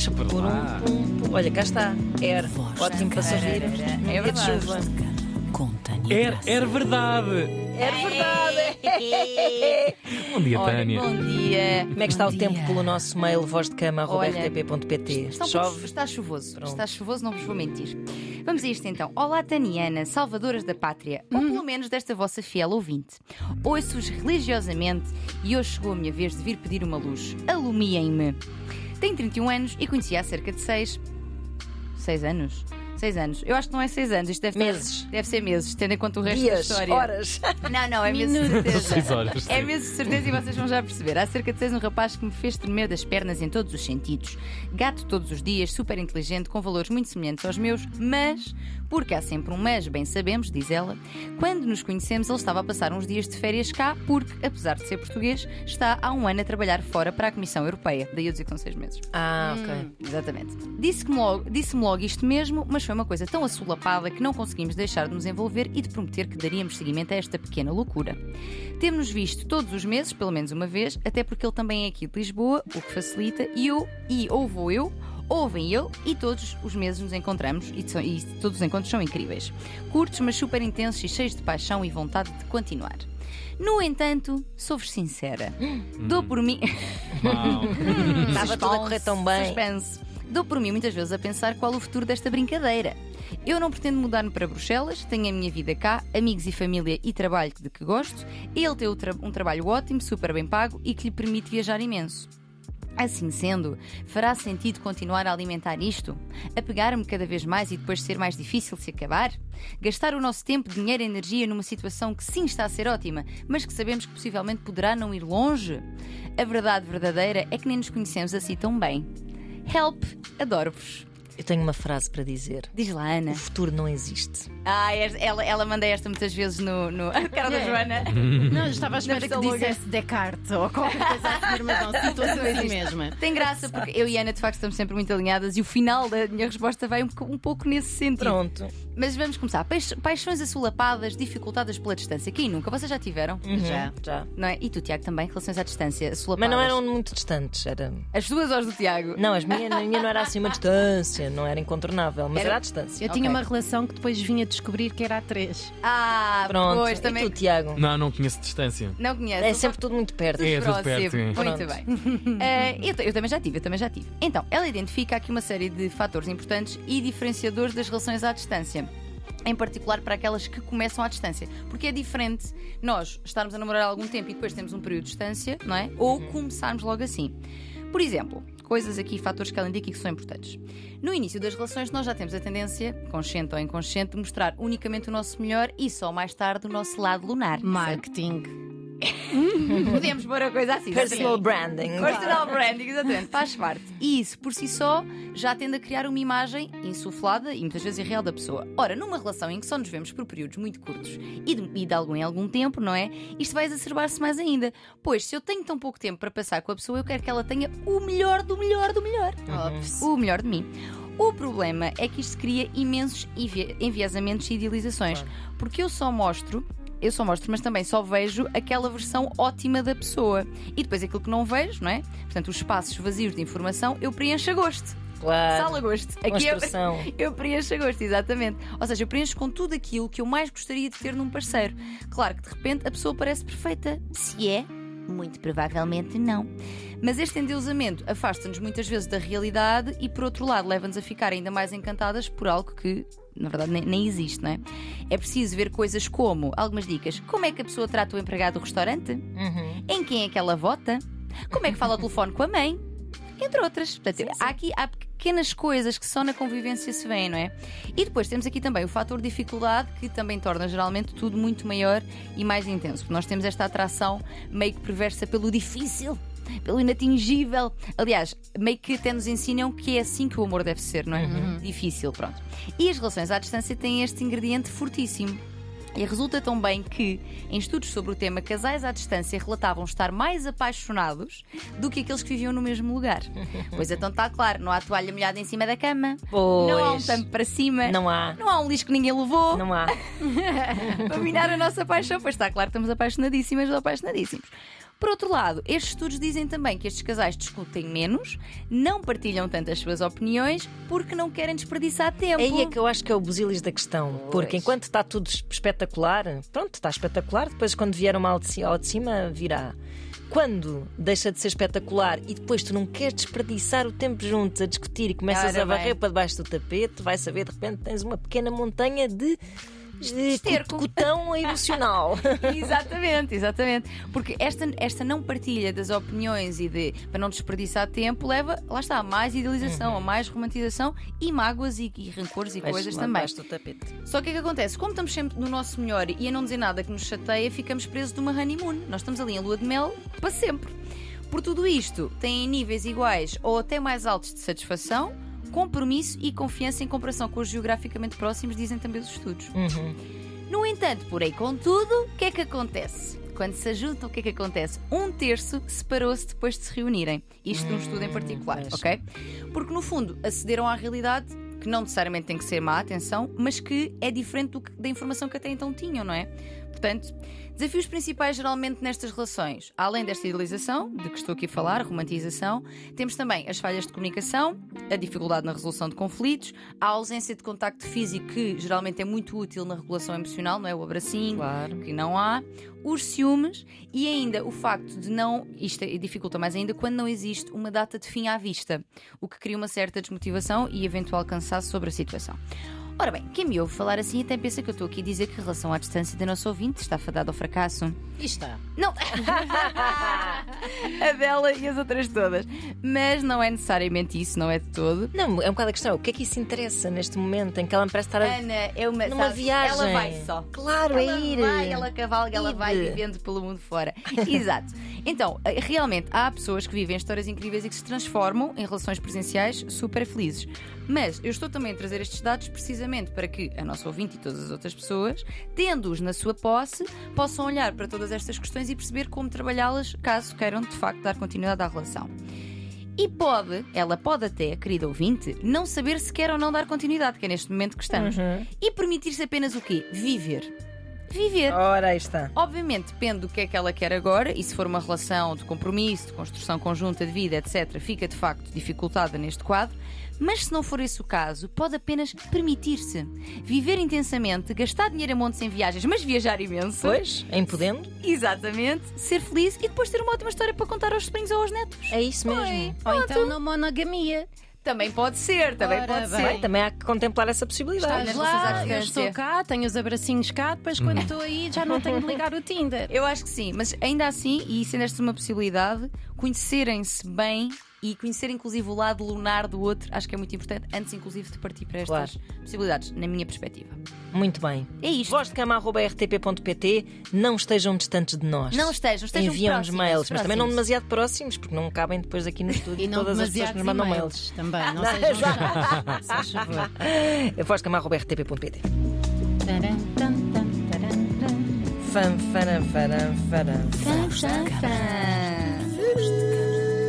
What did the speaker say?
Deixa por lá. Olha, cá está. Era. Ótimo para sorrir. É verdade. Com Tânia era verdade. É verdade. Bom dia, Olha, Tânia. bom dia. Como é que está o Bom tempo dia. pelo nosso mail vozdecama.rtp.pt? Chove? está chuvoso. Pronto. Está chuvoso, não vos vou mentir. Vamos a isto então. Olá, Taniana, salvadoras da pátria, ou pelo menos desta vossa fiel ouvinte. Ouço-os religiosamente e hoje chegou a minha vez de vir pedir uma luz. Alumiem-me. Tenho 31 anos e conheci há cerca de 6. 6 anos? 6 anos. Eu acho que não é 6 anos, isto deve ter- Meses. deve ser meses, tendo em conta o resto Dias, da história. horas. Não, não, é mesmo de certeza. Seis horas, É mesmo de certeza e vocês vão já perceber. Há cerca de seis um rapaz que me fez tremer das pernas em todos os sentidos. Gato todos os dias, super inteligente, com valores muito semelhantes aos meus, mas, porque há sempre um mas, bem sabemos, diz ela, quando nos conhecemos ele estava a passar uns dias de férias cá, porque, apesar de ser português, está há um ano a trabalhar fora para a Comissão Europeia. Daí eu dizer que são seis meses. Ah, ok. Hum, Exatamente. Disse-me logo, disse logo isto mesmo, mas foi uma coisa tão assolapada que não conseguimos deixar de nos envolver e de prometer que daríamos seguimento a esta pequena loucura. Temos-nos visto todos os meses, pelo menos uma vez, até porque ele também é aqui de Lisboa, o que facilita, e eu, e ou vou eu, ou vem ele, e todos os meses nos encontramos, e, são- e todos os encontros são incríveis. Curtos, mas super intensos e cheios de paixão e vontade de continuar. No entanto, sou-vos sincera, dou por mim. Estava tudo a correr tão bem. Suspense. Dou por mim muitas vezes a pensar qual o futuro desta brincadeira. Eu não pretendo mudar-me para Bruxelas, tenho a minha vida cá, amigos e família e trabalho de que gosto. Ele tem um trabalho ótimo, super bem pago e que lhe permite viajar imenso. Assim sendo, fará sentido continuar a alimentar isto? Apegar-me cada vez mais e depois ser mais difícil se acabar? Gastar o nosso tempo, dinheiro e energia numa situação que sim está a ser ótima, mas que sabemos que possivelmente poderá não ir longe? A verdade verdadeira é que nem nos conhecemos assim tão bem. Help, adoro-vos. Eu tenho uma frase para dizer. Diz lá, Ana. O futuro não existe. Ah, esta- ela, ela manda esta muitas vezes no. no... A cara da É. Joana. Não, eu estava à espera que dissesse Descartes ou qualquer coisa a seguir, mas não, situação assim mesma. Tem graça, porque eu e a Ana de facto estamos sempre muito alinhadas e o final da minha resposta vai um, um pouco nesse sentido. Pronto. Mas vamos começar. Paix- Paixões assolapadas, dificultadas pela distância. Quem nunca? Vocês já tiveram? Uhum, Já. Já. Não é? E tu, Tiago, também? Relações à distância, Mas assolapadas. não eram muito distantes. Era... As duas horas do Tiago. Não, as minhas, a minha não era assim uma distância, não era incontornável, mas Era- era, à distância. Eu Ok. tinha uma relação que depois vinha descobrir que era a três. Ah, Pronto. pois também. E tu, Tiago? Não, não conheço distância. Não conheço. É sempre tudo muito perto. É, tudo próximo. perto, sim. Muito Pronto. bem. Eh, eu, eu também já tive, eu também já tive. Então, ela identifica aqui uma série de fatores importantes e diferenciadores das relações à distância. Em particular para aquelas que começam à distância. Porque é diferente nós estarmos a namorar há algum tempo e depois temos um período de distância, não é? Ou começarmos logo assim. Por exemplo, coisas aqui, fatores que ela indica que são importantes. No início das relações, nós já temos a tendência, consciente ou inconsciente, de mostrar unicamente o nosso melhor e só mais tarde o nosso lado lunar. Marketing. Podemos pôr a coisa assim. Personal exatamente. branding. Personal branding, exatamente, faz parte. E isso, por si só, já tende a criar uma imagem insuflada e muitas vezes irreal da pessoa. Ora, numa relação em que só nos vemos por períodos muito curtos e de, e de algum em algum tempo, não é? Isto vai exacerbar-se mais ainda. Pois, se eu tenho tão pouco tempo para passar com a pessoa, eu quero que ela tenha o melhor do melhor do melhor. O melhor de mim. O problema é que isto cria imensos envi- enviesamentos e idealizações. Porque eu só mostro eu só mostro, mas também só vejo aquela versão ótima da pessoa. E depois aquilo que não vejo, não é? Portanto, os espaços vazios de informação eu preencho a gosto. Claro. Sala a gosto. Aqui eu, eu preencho a gosto, exatamente. Ou seja, eu preencho com tudo aquilo que eu mais gostaria de ter num parceiro. Claro que de repente a pessoa parece perfeita. Se é, muito provavelmente não. Mas este endeusamento afasta-nos muitas vezes da realidade e, por outro lado, leva-nos a ficar ainda mais encantadas por algo que, na verdade, nem, nem existe, não é? É preciso ver coisas como, algumas dicas, como é que a pessoa trata o empregado do restaurante? Uhum. Em quem é que ela vota? Como é que fala ao telefone com a mãe? Entre outras. Portanto, há aqui há pequenas coisas que só na convivência se vêem, não é? E depois temos aqui também o fator dificuldade, que também torna geralmente tudo muito maior e mais intenso. Porque nós temos esta atração meio que perversa pelo difícil. Pelo inatingível. Aliás, meio que até nos ensinam que é assim que o amor deve ser, não é? Difícil, pronto. E as relações à distância têm este ingrediente fortíssimo. E resulta tão bem que, em estudos sobre o tema, casais à distância relatavam estar mais apaixonados do que aqueles que viviam no mesmo lugar. Pois então está claro, não há toalha molhada em cima da cama, Pois. não há um tampo para cima, Não há. não há um lixo que ninguém levou Não há. para minar a nossa paixão. Pois está claro, estamos apaixonadíssimas ou apaixonadíssimos. Por outro lado, estes estudos dizem também que estes casais discutem menos, não partilham tanto as suas opiniões, porque não querem desperdiçar tempo. Aí é que eu acho que é o busilis da questão. Porque enquanto está tudo espetacular, pronto, está espetacular, depois quando vier uma ao de cima, virá. Quando deixa de ser espetacular e depois tu não queres desperdiçar o tempo juntos a discutir e começas Ora a varrer bem. para debaixo do tapete, vai saber, de repente tens uma pequena montanha de Esterco. cotão emocional. exatamente, exatamente. Porque esta, esta não partilha das opiniões e de para não desperdiçar tempo leva, lá está, a mais idealização, a mais romantização e mágoas e, e rancores e coisas Lá também. do tapete. Só que o que é que acontece? Como estamos sempre no nosso melhor e a não dizer nada que nos chateia, ficamos presos de uma honeymoon. Nós estamos ali em lua de mel para sempre. Por tudo isto, têm níveis iguais ou até mais altos de satisfação, compromisso e confiança em comparação com os geograficamente próximos, dizem também os estudos. Uhum. No entanto, porém, contudo, o que é que acontece? Quando se ajuntam, o que é que acontece? Um terço separou-se depois de se reunirem. Isto num estudo em particular, pois. ok? Porque, no fundo, acederam à realidade que não necessariamente tem que ser má, atenção, mas que é diferente que- da informação que até então tinham, não é? Portanto, desafios principais geralmente nestas relações, além desta idealização, de que estou aqui a falar, a romantização, temos também as falhas de comunicação, a dificuldade na resolução de conflitos, a ausência de contacto físico, que geralmente é muito útil na regulação emocional, não é? O abracinho, Claro. que não há, os ciúmes e ainda o facto de não, isto é- dificulta mais ainda, quando não existe uma data de fim à vista, o que cria uma certa desmotivação e eventual cansaço sobre a situação. Ora bem, quem me ouve falar assim até pensa que eu estou aqui a dizer que a relação à distância da nossa ouvinte está fadada ao fracasso. E está. Não! a dela e as outras todas. Mas não é necessariamente isso, não é de todo. Não, é um bocado a questão. O que é que isso interessa neste momento em que ela me parece estar a. Ana é uma, Numa sabes, viagem. Ela vai só. Claro, ela é ir. vai, ela cavalga, ela vai vivendo pelo mundo fora. Exato. Então, eh, realmente, há pessoas que vivem histórias incríveis e que se transformam em relações presenciais super felizes. Mas eu estou também a trazer estes dados precisamente para que a nossa ouvinte e todas as outras pessoas, tendo-os na sua posse, possam olhar para todas estas questões e perceber como trabalhá-las caso queiram de facto dar continuidade à relação. E pode, ela pode até, querida ouvinte, não saber se quer ou não dar continuidade, que é neste momento que estamos. Uhum. E permitir-se apenas o quê? Viver. Viver. Ora, aí está. Obviamente depende do que é que ela quer agora, e se for uma relação de compromisso, de construção conjunta de vida, etc., fica de facto dificultada neste quadro. Mas se não for esse o caso, pode apenas permitir-se viver intensamente, gastar dinheiro a montes em viagens, mas viajar imenso. Pois, em podendo, Exatamente, ser feliz e depois ter uma ótima história para contar aos sobrinhos ou aos netos. é isso mesmo. Ou então na monogamia. Também pode ser, também Ora pode bem. ser. Bem, também há que contemplar essa possibilidade. Estás lá, eu estou cá, tenho os abracinhos cá, depois quando estou aí já não tenho de ligar o Tinder. Eu acho que sim, mas ainda assim, e sendo esta uma possibilidade, conhecerem-se bem e conhecer inclusive o lado lunar do outro, acho que é muito importante, antes inclusive de partir para estas possibilidades, na minha perspectiva. Muito bem. É isto. Voz de cama.rtp.pt Não estejam distantes de nós. Não estejam, estejam Enviam-nos próximos, mails, mas também não demasiado próximos, porque não cabem depois aqui no estúdio E não todas as pessoas que demasiados nos mandam mails. também, não sejam chatos. Se. É voz de cama.rtp.pt Taran, tan, tan, taran, tan. Fam, faram,